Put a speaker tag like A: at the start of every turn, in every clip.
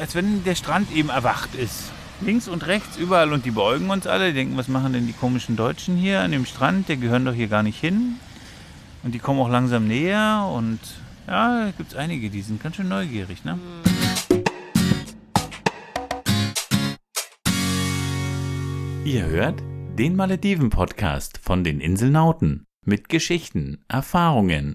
A: als wenn der Strand eben erwacht ist. Links und rechts überall und die beugen uns alle. Die denken, was machen denn die komischen Deutschen hier an dem Strand? Die gehören doch hier gar nicht hin. Und die kommen auch langsam näher und ja, gibt es einige, die sind ganz schön neugierig, ne? Ihr hört den Malediven-Podcast von den Inselnauten mit Geschichten, Erfahrungen,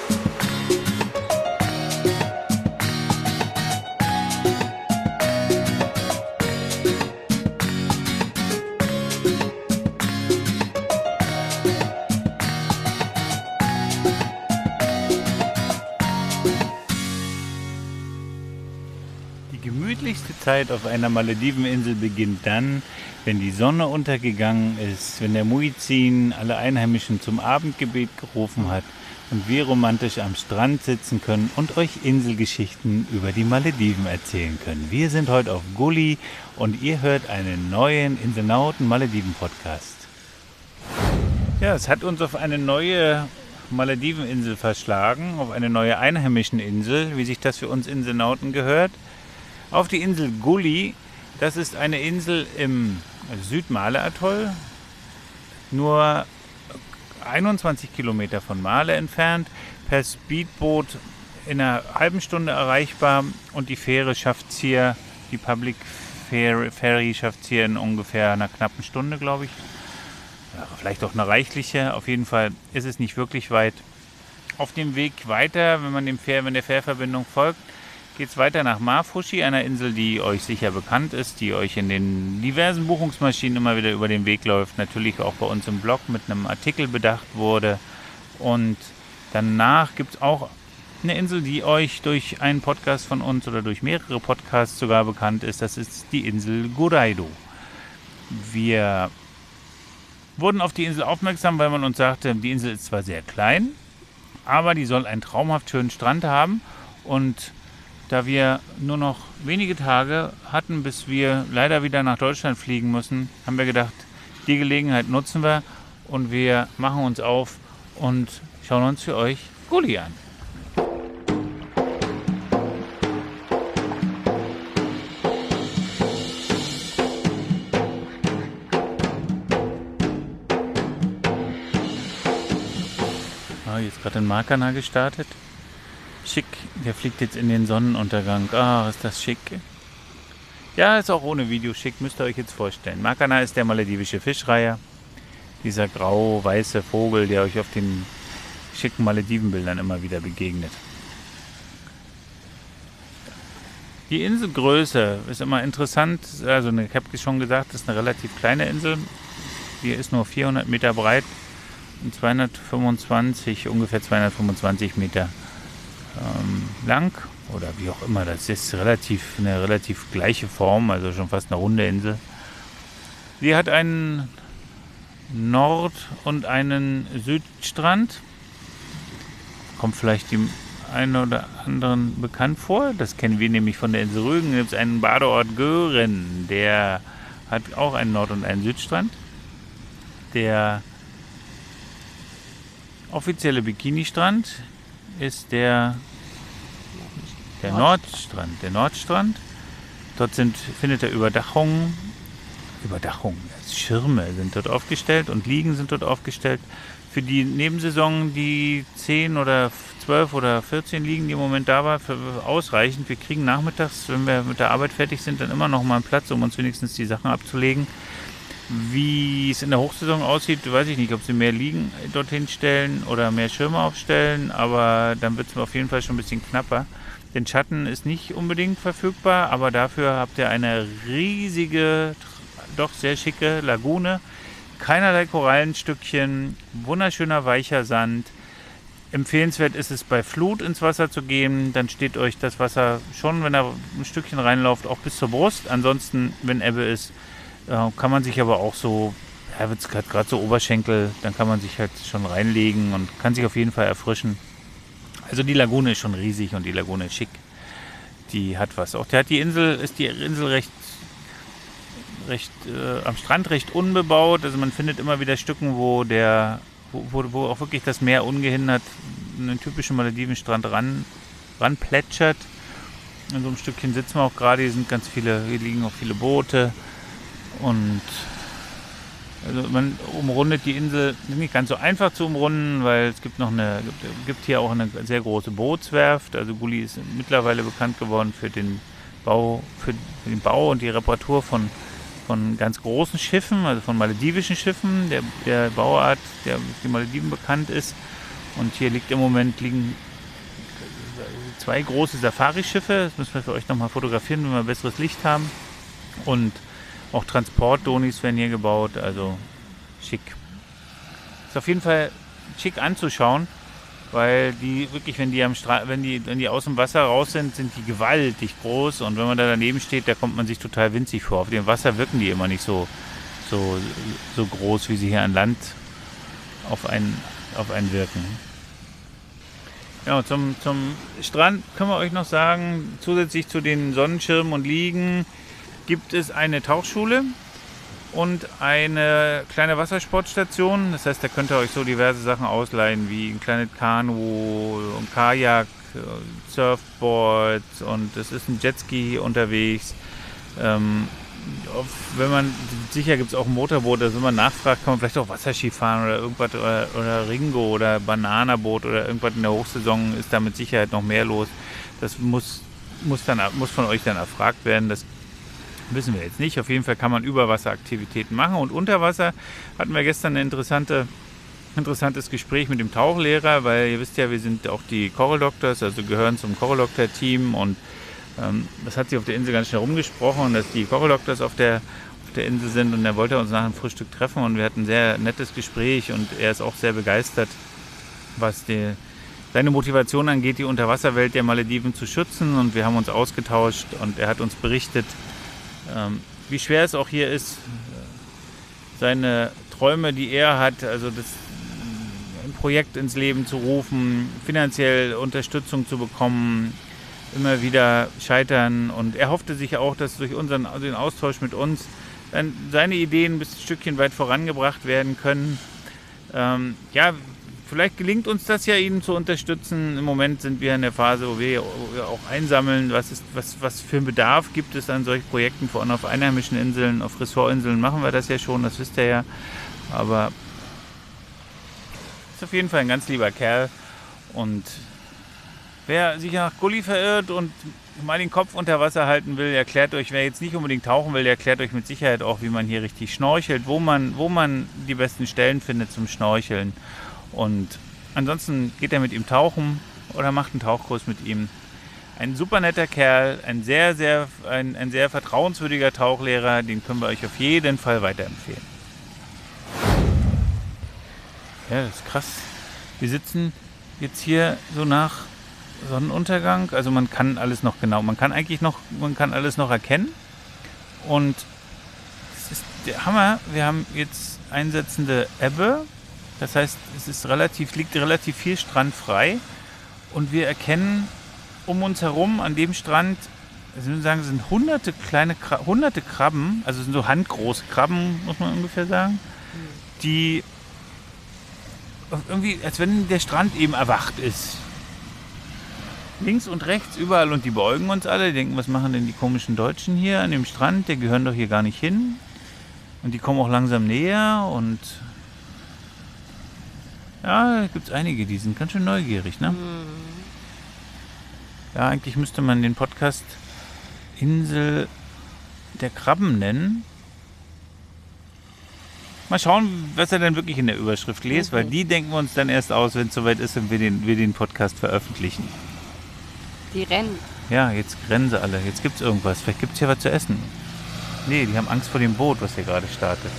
A: Zeit auf einer Malediveninsel beginnt dann, wenn die Sonne untergegangen ist, wenn der Muizin alle Einheimischen zum Abendgebet gerufen hat und wir romantisch am Strand sitzen können und euch Inselgeschichten über die Malediven erzählen können. Wir sind heute auf Gully und ihr hört einen neuen Inselnauten Malediven Podcast. Ja, es hat uns auf eine neue Malediveninsel verschlagen, auf eine neue einheimischen Insel, wie sich das für uns Inselnauten gehört auf die Insel Gully. Das ist eine Insel im Südmale-Atoll, nur 21 Kilometer von Male entfernt, per Speedboot in einer halben Stunde erreichbar und die Fähre schafft es hier, die Public Ferry schafft es hier in ungefähr einer knappen Stunde, glaube ich. Vielleicht auch eine reichliche. Auf jeden Fall ist es nicht wirklich weit. Auf dem Weg weiter, wenn man dem Fähr, wenn der Fährverbindung folgt, geht es weiter nach Mafushi, einer Insel, die euch sicher bekannt ist, die euch in den diversen Buchungsmaschinen immer wieder über den Weg läuft, natürlich auch bei uns im Blog mit einem Artikel bedacht wurde. Und danach gibt es auch eine Insel, die euch durch einen Podcast von uns oder durch mehrere Podcasts sogar bekannt ist. Das ist die Insel Guraido. Wir wurden auf die Insel aufmerksam, weil man uns sagte, die Insel ist zwar sehr klein, aber die soll einen traumhaft schönen Strand haben und da wir nur noch wenige Tage hatten, bis wir leider wieder nach Deutschland fliegen müssen, haben wir gedacht, die Gelegenheit nutzen wir und wir machen uns auf und schauen uns für euch Gulli an. Ah, jetzt gerade in Markana gestartet. Schick, der fliegt jetzt in den Sonnenuntergang. Ah, ist das schick. Ja, ist auch ohne Video schick, müsst ihr euch jetzt vorstellen. Makana ist der maledivische Fischreiher. Dieser grau-weiße Vogel, der euch auf den schicken Maledivenbildern immer wieder begegnet. Die Inselgröße ist immer interessant. Also, ich habe schon gesagt, das ist eine relativ kleine Insel. Die ist nur 400 Meter breit und 225, ungefähr 225 Meter ähm, lang oder wie auch immer. Das ist relativ eine relativ gleiche Form, also schon fast eine runde Insel. Sie hat einen Nord- und einen Südstrand. Kommt vielleicht dem einen oder anderen bekannt vor. Das kennen wir nämlich von der Insel Rügen. Da gibt es einen Badeort Gören, der hat auch einen Nord- und einen Südstrand. Der offizielle Bikini-Strand ist der, der Nordstrand. Der Nordstrand. Dort sind, findet er Überdachungen. Überdachungen, Schirme sind dort aufgestellt und Liegen sind dort aufgestellt. Für die Nebensaison, die 10 oder 12 oder 14 Liegen, die im Moment da war, für ausreichend. Wir kriegen nachmittags, wenn wir mit der Arbeit fertig sind, dann immer noch mal einen Platz, um uns wenigstens die Sachen abzulegen. Wie es in der Hochsaison aussieht, weiß ich nicht, ob sie mehr Liegen dorthin stellen oder mehr Schirme aufstellen, aber dann wird es auf jeden Fall schon ein bisschen knapper. Denn Schatten ist nicht unbedingt verfügbar, aber dafür habt ihr eine riesige, doch sehr schicke Lagune. Keinerlei Korallenstückchen, wunderschöner weicher Sand. Empfehlenswert ist es bei Flut ins Wasser zu gehen, dann steht euch das Wasser schon, wenn er ein Stückchen reinläuft, auch bis zur Brust. Ansonsten, wenn Ebbe ist, äh, kann man sich aber auch so, ja, wird gerade so Oberschenkel, dann kann man sich halt schon reinlegen und kann sich auf jeden Fall erfrischen. Also die Lagune ist schon riesig und die Lagune ist schick. Die hat was. Auch der hat die Insel, ist die Insel recht, recht äh, am Strand recht unbebaut. Also man findet immer wieder Stücken, wo der, wo, wo, wo auch wirklich das Meer ungehindert einen typischen Maledivenstrand ran, ran plätschert. In so einem Stückchen sitzen wir auch gerade. Hier sind ganz viele, hier liegen auch viele Boote. Und also man umrundet die Insel nicht ganz so einfach zu umrunden, weil es gibt noch eine, gibt, hier auch eine sehr große Bootswerft. Also Gulli ist mittlerweile bekannt geworden für den Bau, für den Bau und die Reparatur von, von ganz großen Schiffen, also von maledivischen Schiffen, der, der Bauart, der für die Malediven bekannt ist. Und hier liegt im Moment liegen zwei große Safari-Schiffe. Das müssen wir für euch nochmal fotografieren, wenn wir besseres Licht haben. Und auch Transportdonis werden hier gebaut, also schick. Ist auf jeden Fall schick anzuschauen, weil die wirklich, wenn die am Stra wenn die, wenn die aus dem Wasser raus sind, sind die gewaltig groß und wenn man da daneben steht, da kommt man sich total winzig vor. Auf dem Wasser wirken die immer nicht so, so, so groß, wie sie hier an Land auf einen, auf einen wirken. Ja, zum, zum Strand können wir euch noch sagen, zusätzlich zu den Sonnenschirmen und Liegen, gibt es eine Tauchschule und eine kleine Wassersportstation. Das heißt, da könnt ihr euch so diverse Sachen ausleihen, wie ein kleines Kanu, ein Kajak, Surfboard und es ist ein Jetski unterwegs. Ähm, wenn man, sicher gibt es auch ein Motorboot, also wenn man nachfragt, kann man vielleicht auch Wasserski fahren oder irgendwas oder, oder Ringo oder Bananaboot oder irgendwas in der Hochsaison ist da mit Sicherheit noch mehr los. Das muss, muss, dann, muss von euch dann erfragt werden. Das Wissen wir jetzt nicht. Auf jeden Fall kann man Überwasseraktivitäten machen. Und unter Wasser hatten wir gestern ein interessante, interessantes Gespräch mit dem Tauchlehrer, weil ihr wisst ja, wir sind auch die Coral Doctors, also gehören zum Coral Doctor Team. Und ähm, das hat sich auf der Insel ganz schnell rumgesprochen, dass die Coral Doctors auf der, auf der Insel sind. Und er wollte uns nach dem Frühstück treffen. Und wir hatten ein sehr nettes Gespräch. Und er ist auch sehr begeistert, was die, seine Motivation angeht, die Unterwasserwelt der Malediven zu schützen. Und wir haben uns ausgetauscht und er hat uns berichtet, ähm, wie schwer es auch hier ist, seine Träume, die er hat, also das ein Projekt ins Leben zu rufen, finanziell Unterstützung zu bekommen, immer wieder scheitern. Und er hoffte sich auch, dass durch unseren also den Austausch mit uns seine Ideen ein Stückchen weit vorangebracht werden können. Ähm, ja, vielleicht gelingt uns das ja, Ihnen zu unterstützen. Im Moment sind wir in der Phase, wo wir auch einsammeln, was, ist, was, was für einen Bedarf gibt es an solchen Projekten, vor allem auf einheimischen Inseln, auf Ressortinseln machen wir das ja schon, das wisst ihr ja. Aber ist auf jeden Fall ein ganz lieber Kerl. Und wer sich nach Gully verirrt und mal den Kopf unter Wasser halten will, erklärt euch, wer jetzt nicht unbedingt tauchen will, erklärt euch mit Sicherheit auch, wie man hier richtig schnorchelt, wo man, wo man die besten Stellen findet zum Schnorcheln. Und ansonsten geht er mit ihm tauchen oder macht einen Tauchkurs mit ihm. Ein super netter Kerl, ein sehr, sehr, ein, ein sehr vertrauenswürdiger Tauchlehrer, den können wir euch auf jeden Fall weiterempfehlen. Ja, das ist krass. Wir sitzen jetzt hier so nach Sonnenuntergang. Also man kann alles noch genau, man kann eigentlich noch, man kann alles noch erkennen. Und das ist der Hammer. Wir haben jetzt einsetzende Ebbe das heißt, es ist relativ, liegt relativ viel Strand frei und wir erkennen um uns herum an dem Strand, also ich sagen, sind hunderte kleine, hunderte Krabben, also sind so handgroße Krabben, muss man ungefähr sagen, die irgendwie, als wenn der Strand eben erwacht ist. Links und rechts überall und die beugen uns alle, die denken, was machen denn die komischen Deutschen hier an dem Strand? Die gehören doch hier gar nicht hin. Und die kommen auch langsam näher und ja, gibt es einige, die sind ganz schön neugierig, ne? Mhm. Ja, eigentlich müsste man den Podcast Insel der Krabben nennen. Mal schauen, was er denn wirklich in der Überschrift liest, okay. weil die denken wir uns dann erst aus, wenn es soweit ist und wir den, wir den Podcast veröffentlichen.
B: Die rennen.
A: Ja, jetzt rennen sie alle. Jetzt gibt es irgendwas. Vielleicht gibt es hier was zu essen. Nee, die haben Angst vor dem Boot, was hier gerade startet.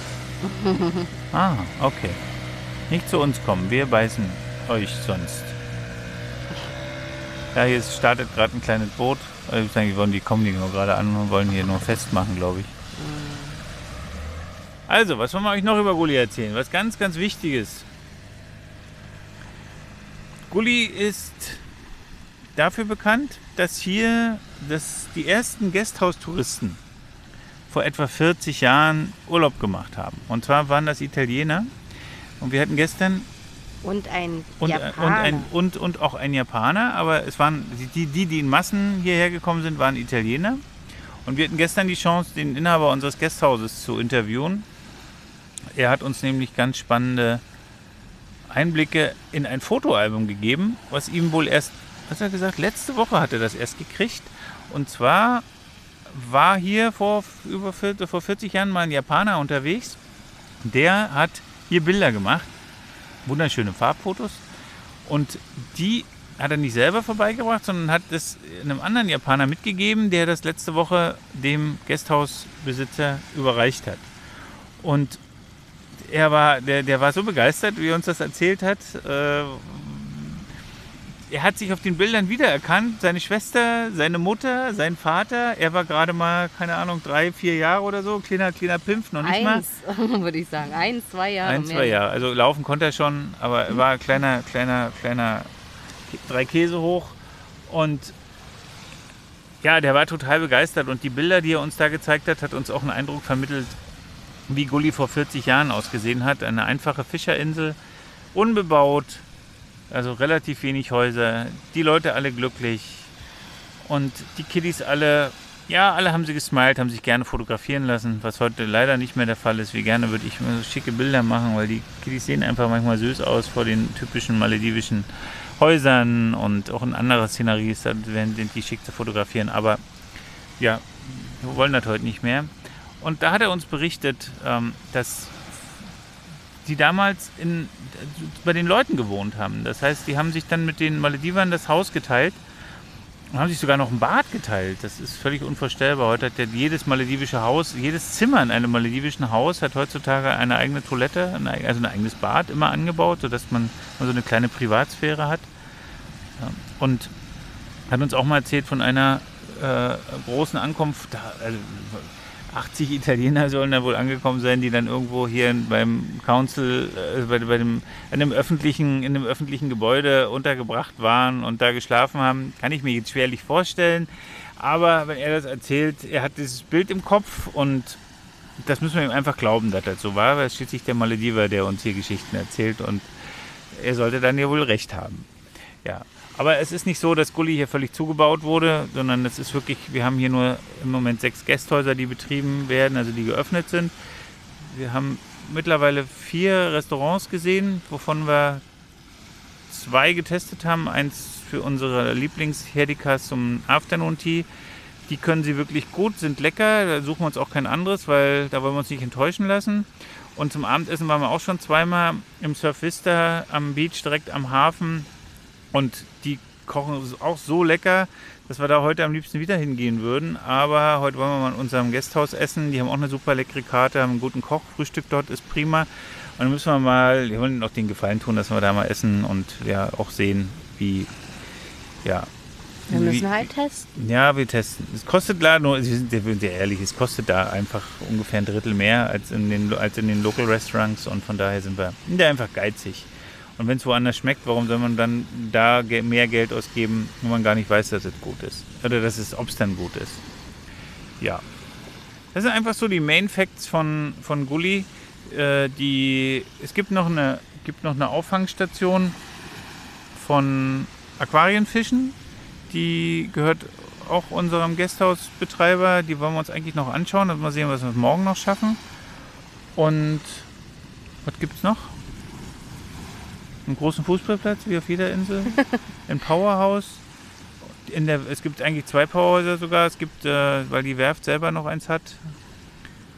A: ah, okay. Nicht zu uns kommen, wir beißen euch sonst. Ja, hier startet gerade ein kleines Boot. Also, ich denke, die kommen die nur gerade an und wollen hier nur festmachen, glaube ich. Also, was wollen wir euch noch über Gulli erzählen? Was ganz, ganz Wichtiges. Gulli ist dafür bekannt, dass hier das, die ersten Gasthaustouristen vor etwa 40 Jahren Urlaub gemacht haben. Und zwar waren das Italiener. Und wir hatten gestern
B: Und ein
A: und, äh,
B: Japaner.
A: und, ein, und, und auch ein Japaner, aber es waren die, die, die in Massen hierher gekommen sind, waren Italiener. Und wir hatten gestern die Chance, den Inhaber unseres Gasthauses zu interviewen. Er hat uns nämlich ganz spannende Einblicke in ein Fotoalbum gegeben, was ihm wohl erst, was hat er gesagt, letzte Woche hat er das erst gekriegt. Und zwar war hier vor, über, vor 40 Jahren mal ein Japaner unterwegs. Der hat hier Bilder gemacht, wunderschöne Farbfotos. Und die hat er nicht selber vorbeigebracht, sondern hat es einem anderen Japaner mitgegeben, der das letzte Woche dem Gasthausbesitzer überreicht hat. Und er war, der, der war so begeistert, wie er uns das erzählt hat. Äh, er hat sich auf den Bildern wiedererkannt. Seine Schwester, seine Mutter, sein Vater. Er war gerade mal, keine Ahnung, drei, vier Jahre oder so. Kleiner, kleiner Pimpf, noch nicht mal.
B: Eins, würde ich sagen. Eins, zwei Jahre.
A: Ein,
B: mehr.
A: zwei Jahre. Also laufen konnte er schon, aber er war kleiner, kleiner, kleiner, drei Käse hoch. Und ja, der war total begeistert. Und die Bilder, die er uns da gezeigt hat, hat uns auch einen Eindruck vermittelt, wie Gully vor 40 Jahren ausgesehen hat. Eine einfache Fischerinsel, unbebaut, also relativ wenig Häuser, die Leute alle glücklich und die Kiddies alle, ja, alle haben sie gesmiled, haben sich gerne fotografieren lassen, was heute leider nicht mehr der Fall ist. Wie gerne würde ich mir so schicke Bilder machen, weil die Kiddies sehen einfach manchmal süß aus vor den typischen maledivischen Häusern und auch in anderer Szenerie ist, werden die schick zu fotografieren. Aber ja, wir wollen das heute nicht mehr. Und da hat er uns berichtet, ähm, dass die damals in, bei den Leuten gewohnt haben. Das heißt, die haben sich dann mit den Maledivern das Haus geteilt und haben sich sogar noch ein Bad geteilt. Das ist völlig unvorstellbar. Heute hat ja jedes maledivische Haus, jedes Zimmer in einem maledivischen Haus hat heutzutage eine eigene Toilette, also ein eigenes Bad immer angebaut, sodass man so eine kleine Privatsphäre hat. Und hat uns auch mal erzählt von einer äh, großen Ankunft, da, also 80 Italiener sollen da wohl angekommen sein, die dann irgendwo hier beim Council, äh, bei, bei dem, in, einem öffentlichen, in einem öffentlichen Gebäude untergebracht waren und da geschlafen haben. Kann ich mir jetzt schwerlich vorstellen. Aber wenn er das erzählt, er hat dieses Bild im Kopf und das müssen wir ihm einfach glauben, dass das so war, weil es schließlich der Malediver, der uns hier Geschichten erzählt und er sollte dann ja wohl recht haben. Ja, aber es ist nicht so, dass Gully hier völlig zugebaut wurde, sondern es ist wirklich, wir haben hier nur im Moment sechs Gästhäuser, die betrieben werden, also die geöffnet sind. Wir haben mittlerweile vier Restaurants gesehen, wovon wir zwei getestet haben. Eins für unsere Lieblingshedikas zum Afternoon Tea. Die können sie wirklich gut, sind lecker. Da suchen wir uns auch kein anderes, weil da wollen wir uns nicht enttäuschen lassen. Und zum Abendessen waren wir auch schon zweimal im Surf Vista am Beach, direkt am Hafen. Und die kochen auch so lecker, dass wir da heute am liebsten wieder hingehen würden. Aber heute wollen wir mal in unserem Gasthaus essen. Die haben auch eine super leckere Karte, haben einen guten Koch. Frühstück dort ist prima. Und dann müssen wir mal, wir wollen auch den Gefallen tun, dass wir da mal essen und ja auch sehen, wie, ja.
B: Wir
A: wie-
B: müssen halt testen.
A: ja, wir testen. Es kostet da nur, wir sind sehr ehrlich, es kostet da einfach ungefähr ein Drittel mehr als in den, als in den Local Restaurants und von daher sind wir sind wir einfach geizig. Und wenn es woanders schmeckt, warum soll man dann da mehr Geld ausgeben, wo man gar nicht weiß, dass es gut ist? Oder dass es, ob es dann gut ist? Ja. Das sind einfach so die Main Facts von, von Gully. Äh, die, es gibt noch, eine, gibt noch eine Auffangstation von Aquarienfischen. Die gehört auch unserem Gasthausbetreiber. Die wollen wir uns eigentlich noch anschauen. Mal sehen, was wir morgen noch schaffen. Und was gibt es noch? Einen großen Fußballplatz, wie auf jeder Insel. Ein Powerhouse. In der, es gibt eigentlich zwei Powerhäuser sogar. Es gibt, äh, weil die Werft selber noch eins hat.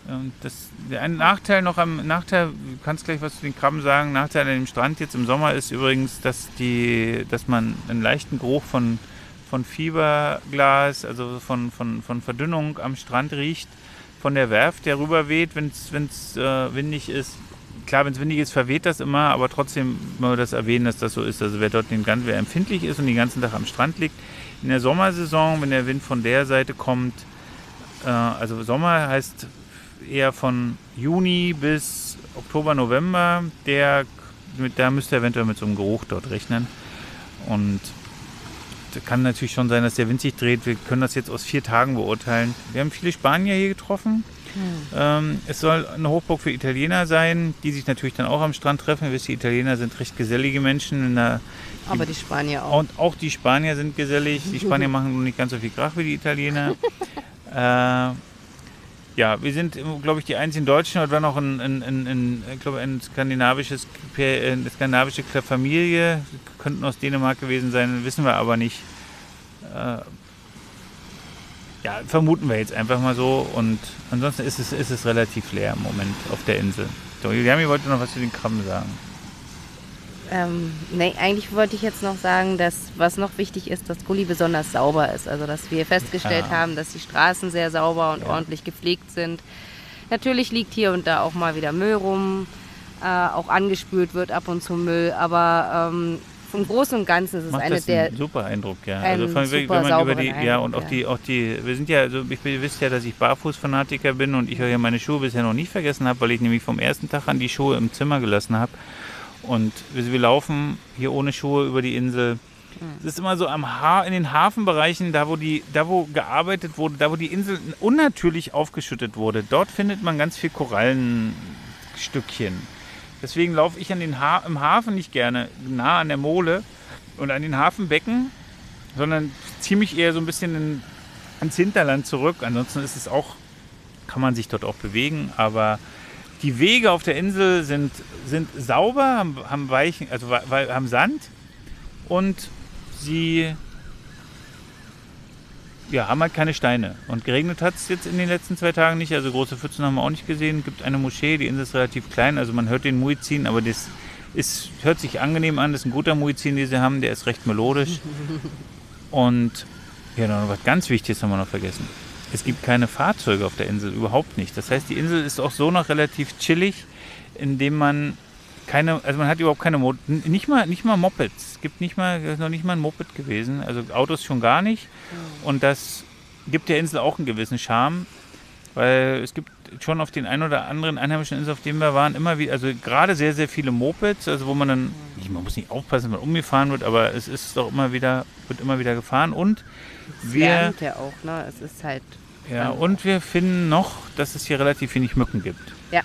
A: Und das, der ein Nachteil noch am Nachteil, du kannst gleich was zu den Krabben sagen. Nachteil an dem Strand jetzt im Sommer ist übrigens, dass die, dass man einen leichten Geruch von, von Fiberglas, also von, von, von Verdünnung am Strand riecht, von der Werft, der rüberweht, wenn es äh, windig ist. Klar, wenn es windig ist, verweht das immer, aber trotzdem wir das erwähnen, dass das so ist. Also wer dort den ganzen, wer empfindlich ist und den ganzen Tag am Strand liegt, in der Sommersaison, wenn der Wind von der Seite kommt, äh, also Sommer heißt eher von Juni bis Oktober, November, der, mit, da müsst ihr eventuell mit so einem Geruch dort rechnen. Und kann natürlich schon sein, dass der Wind sich dreht. Wir können das jetzt aus vier Tagen beurteilen. Wir haben viele Spanier hier getroffen. Ähm, es soll eine Hochburg für Italiener sein, die sich natürlich dann auch am Strand treffen. Ihr wisst, die Italiener sind recht gesellige Menschen. Der,
B: Aber die Spanier auch.
A: und auch die Spanier sind gesellig. Die Spanier machen nur nicht ganz so viel Krach wie die Italiener. äh, ja, wir sind, glaube ich, die einzigen Deutschen. Und war noch ein, ein, ein, ein, ich glaube, ein skandinavisches, eine skandinavische Familie. Könnten aus Dänemark gewesen sein, wissen wir aber nicht. Äh, ja, vermuten wir jetzt einfach mal so. Und ansonsten ist es, ist es relativ leer im Moment auf der Insel. So, Juliami wollte noch was zu den Krabben sagen.
B: Ähm, nee, eigentlich wollte ich jetzt noch sagen, dass was noch wichtig ist, dass Gully besonders sauber ist. Also dass wir festgestellt
A: Ja.
B: haben, dass die Straßen sehr sauber und
A: Ja.
B: ordentlich gepflegt sind. Natürlich liegt hier und da auch mal wieder Müll rum, äh, auch angespült wird ab und zu Müll, aber ähm, vom Großen und Ganzen ist es
A: Macht
B: eine
A: das
B: der
A: einen super Eindruck, ja. Also von,
B: super
A: wenn man über die, ja
B: Eindruck,
A: und auch
B: ja.
A: die, auch die, wir sind ja, also ich, ihr wisst ja, dass ich Barfußfanatiker bin und ich ja meine Schuhe bisher noch nicht vergessen habe, weil ich nämlich vom ersten Tag an die Schuhe im Zimmer gelassen habe. Und wir, wir laufen hier ohne Schuhe über die Insel.
B: Hm.
A: Es ist immer so am ha in den Hafenbereichen, da wo die, da wo gearbeitet wurde, da wo die Insel unnatürlich aufgeschüttet wurde, dort findet man ganz viel Korallenstückchen. Deswegen laufe ich an den ha im Hafen nicht gerne nah an der Mole und an den Hafenbecken, sondern ziehe mich eher so ein bisschen in, ans Hinterland zurück. Ansonsten ist es auch, kann man sich dort auch bewegen, aber die Wege auf der Insel sind, sind sauber, haben, haben weichen, also haben Sand und sie ja, haben halt keine Steine. Und geregnet hat es jetzt in den letzten zwei Tagen nicht. Also große Pfützen haben wir auch nicht gesehen. Es gibt eine Moschee, die Insel ist relativ klein. Also man hört den Muizin, aber das ist, hört sich angenehm an. Das ist ein guter Muizin, den sie haben. Der ist recht melodisch. Und ja, noch was ganz Wichtiges haben wir noch vergessen. Es gibt keine Fahrzeuge auf der Insel, überhaupt nicht. Das heißt, die Insel ist auch so noch relativ chillig, indem man keine, also man hat überhaupt keine, Mo nicht mal, nicht mal Mopeds. Es gibt nicht mal, ist noch nicht mal ein Moped gewesen. Also Autos schon gar nicht. Und das gibt der Insel auch einen gewissen Charme, weil es gibt schon auf den ein oder anderen einheimischen Inseln, auf denen wir waren, immer wieder, also gerade sehr, sehr viele Mopeds, also wo man dann, nicht, man muss nicht aufpassen, wenn man umgefahren wird, aber es ist doch immer wieder, wird immer wieder gefahren und wir,
B: Wärmt ja auch, ne? Es ist halt.
A: ja, und wir finden noch, dass es hier relativ wenig Mücken gibt.
B: Ja.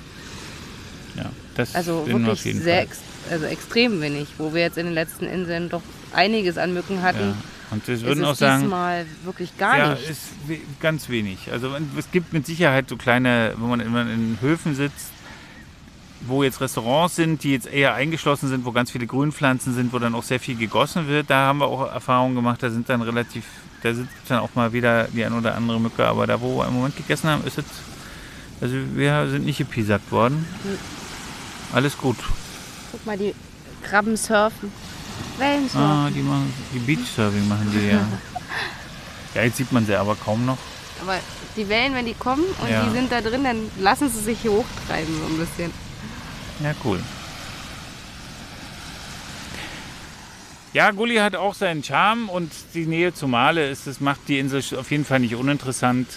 A: Das
B: Also wirklich sehr ex also extrem wenig, wo wir jetzt in den letzten Inseln doch einiges an Mücken hatten.
A: Ja. Und wir würden auch sagen,
B: diesmal wirklich gar
A: ja,
B: nicht.
A: ist ganz wenig. Also es gibt mit Sicherheit so kleine, wo man immer in Höfen sitzt, wo jetzt Restaurants sind, die jetzt eher eingeschlossen sind, wo ganz viele Grünpflanzen sind, wo dann auch sehr viel gegossen wird. Da haben wir auch Erfahrungen gemacht, da sind dann relativ, da sind dann auch mal wieder die ein oder andere Mücke, aber da wo wir im Moment gegessen haben, ist es, also wir sind nicht gepiesackt worden. Alles gut.
B: Guck mal, die Krabben surfen. Wellen surfen.
A: Ah, die machen, die Beachsurfing machen die ja. Ja, jetzt sieht man sie aber kaum noch.
B: Aber die Wellen, wenn die kommen und
A: Ja.
B: die sind da drin, dann lassen sie sich hier hochtreiben so ein bisschen.
A: Ja, cool. Ja, Gulli hat auch seinen Charme und die Nähe zu Male ist, das macht die Insel auf jeden Fall nicht uninteressant.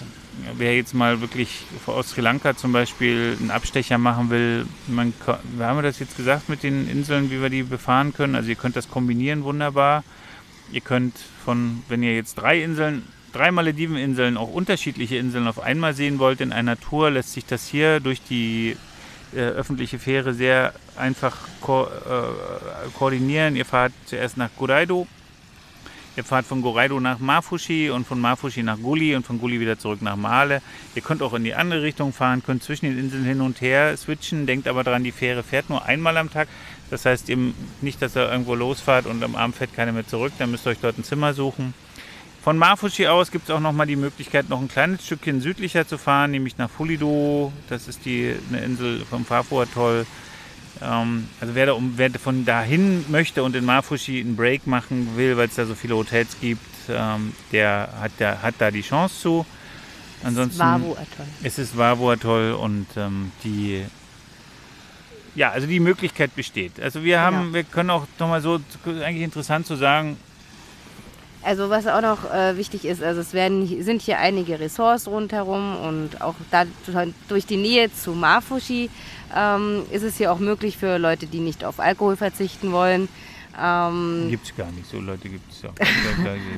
A: Wer jetzt mal wirklich aus Sri Lanka zum Beispiel einen Abstecher machen will, man, ko- wir haben das jetzt gesagt mit den Inseln, wie wir die befahren können. Also ihr könnt das kombinieren wunderbar. Ihr könnt von, wenn ihr jetzt drei Inseln, drei Malediveninseln, auch unterschiedliche Inseln auf einmal sehen wollt in einer Tour, lässt sich das hier durch die äh, öffentliche Fähre sehr einfach ko äh, koordinieren. Ihr fahrt zuerst nach Goraido, ihr fahrt von Goraido nach Mafushi und von Mafushi nach Guli und von Guli wieder zurück nach Male. Ihr könnt auch in die andere Richtung fahren, könnt zwischen den Inseln hin und her switchen. Denkt aber daran, die Fähre fährt nur einmal am Tag. Das heißt eben nicht, dass ihr irgendwo losfahrt und am Abend fährt keiner mehr zurück. Dann müsst ihr euch dort ein Zimmer suchen. Von Mafushi aus gibt es auch noch mal die Möglichkeit, noch ein kleines Stückchen südlicher zu fahren, nämlich nach Fulido. Das ist die, eine Insel vom Fafu-Atoll. Ähm, also wer, da wer von dahin möchte und in Mafushi einen Break machen will, weil es da so viele Hotels gibt, ähm, der, hat, der hat da die Chance zu. Ansonsten
B: Wavu Atoll.
A: es ist Vavu-Atoll und ähm, die ja, also die Möglichkeit besteht. Also wir haben,
B: Genau.
A: wir können auch nochmal so, eigentlich interessant zu sagen,
B: Also was auch noch äh, wichtig ist, also es werden, sind hier einige Ressorts rundherum und auch da, durch die Nähe zu Mafushi ähm, ist es hier auch möglich für Leute, die nicht auf Alkohol verzichten wollen, Ähm,
A: Gibt es gar nicht. So Leute gibt es ja.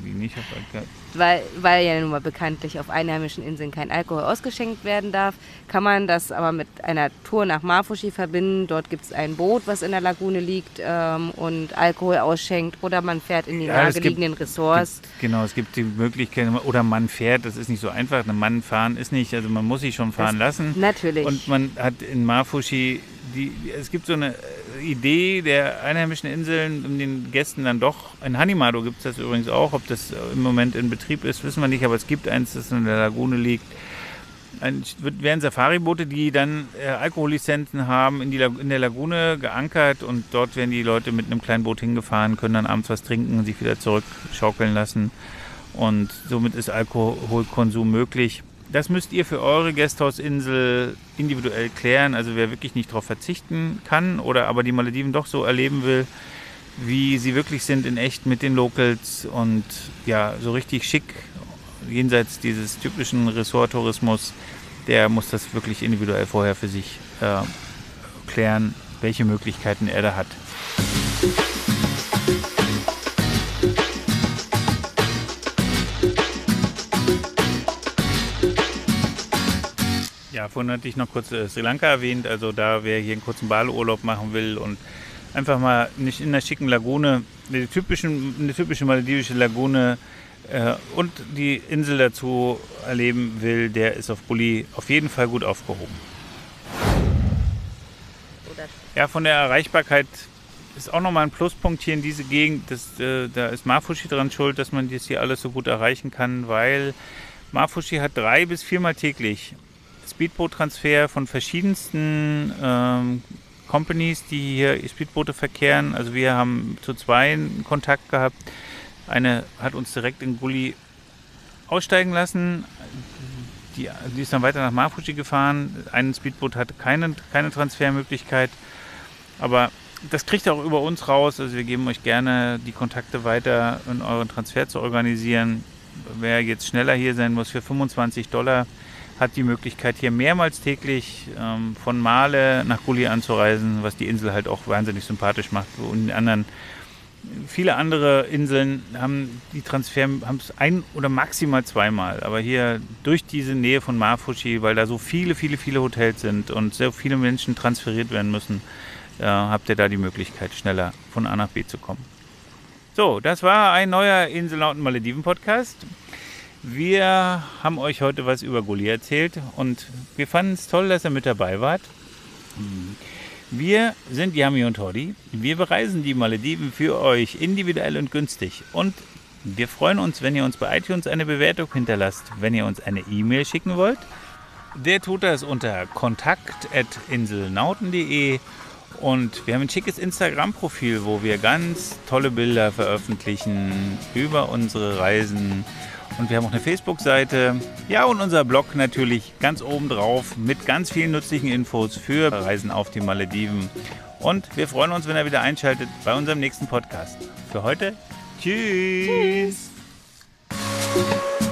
A: die nicht auf Alkohol.
B: weil, weil ja nun mal bekanntlich auf einheimischen Inseln kein Alkohol ausgeschenkt werden darf, kann man das aber mit einer Tour nach Mafushi verbinden. Dort gibt es ein Boot, was in der Lagune liegt ähm, und Alkohol ausschenkt. Oder man fährt in die
A: Ja, es gibt-
B: nahegelegenen Ressorts.
A: Gibt, genau, es gibt die Möglichkeit, oder man fährt, das ist nicht so einfach. Ein Mann fahren ist nicht, also man muss sich schon fahren lassen.
B: Natürlich.
A: Und man hat in Mafushi, die, es gibt so eine Idee der einheimischen Inseln, um den Gästen dann doch, in Hanimado gibt es das übrigens auch, ob das im Moment in Betrieb ist, wissen wir nicht, aber es gibt eins, das in der Lagune liegt. Ein, werden Safari-Boote, die dann äh, Alkohollizenzen haben, in, die, in der Lagune geankert und dort werden die Leute mit einem kleinen Boot hingefahren, können dann abends was trinken und sich wieder zurückschaukeln lassen. Und somit ist Alkoholkonsum möglich. Das müsst ihr für eure Gasthausinsel individuell klären. Also wer wirklich nicht darauf verzichten kann oder aber die Malediven doch so erleben will, wie sie wirklich sind in echt mit den Locals und ja, so richtig schick, jenseits dieses typischen Resort-Tourismus, der muss das wirklich individuell vorher für sich äh, klären, welche Möglichkeiten er da hat. Ja, vorhin hatte ich noch kurz äh, Sri Lanka erwähnt. Also da, wer hier einen kurzen Badeurlaub machen will und einfach mal nicht in der schicken Lagune, eine, typischen, eine typische maledivische Lagune äh, und die Insel dazu erleben will, der ist auf Buli auf jeden Fall gut aufgehoben. Ja, von der Erreichbarkeit ist auch nochmal ein Pluspunkt hier in diese Gegend. Das, äh, da ist Mafushi dran schuld, dass man das hier alles so gut erreichen kann, weil Mafushi hat drei bis viermal täglich Speedboot-Transfer von verschiedensten ähm, Companies, die hier Speedboote verkehren. Also wir haben zu zwei Kontakt gehabt. Eine hat uns direkt in Gully aussteigen lassen. Die, die ist dann weiter nach Mafushi gefahren. Ein Speedboot hatte keine, keine Transfermöglichkeit. Aber das kriegt ihr auch über uns raus. Also wir geben euch gerne die Kontakte weiter, um euren Transfer zu organisieren. Wer jetzt schneller hier sein muss für 25 Dollar, hat die Möglichkeit hier mehrmals täglich ähm, von Male nach Gully anzureisen, was die Insel halt auch wahnsinnig sympathisch macht. Und anderen, viele andere Inseln haben die Transfer haben es ein oder maximal zweimal. Aber hier durch diese Nähe von Mafushi, weil da so viele, viele, viele Hotels sind und so viele Menschen transferiert werden müssen, äh, habt ihr da die Möglichkeit, schneller von A nach B zu kommen. So, das war ein neuer Inselnauten Malediven Podcast. Wir haben euch heute was über Gully erzählt und wir fanden es toll, dass ihr mit dabei wart. Wir sind Yami und Toddy. Wir bereisen die Malediven für euch individuell und günstig. Und wir freuen uns, wenn ihr uns bei iTunes eine Bewertung hinterlasst. Wenn ihr uns eine E-Mail schicken wollt, der tut das unter kontakt.inselnauten.de und wir haben ein schickes Instagram-Profil, wo wir ganz tolle Bilder veröffentlichen über unsere Reisen. Und wir haben auch eine Facebook-Seite. Ja, und unser Blog natürlich ganz oben drauf mit ganz vielen nützlichen Infos für Reisen auf die Malediven. Und wir freuen uns, wenn ihr wieder einschaltet bei unserem nächsten Podcast. Für heute, tschüss.
B: Tschüss.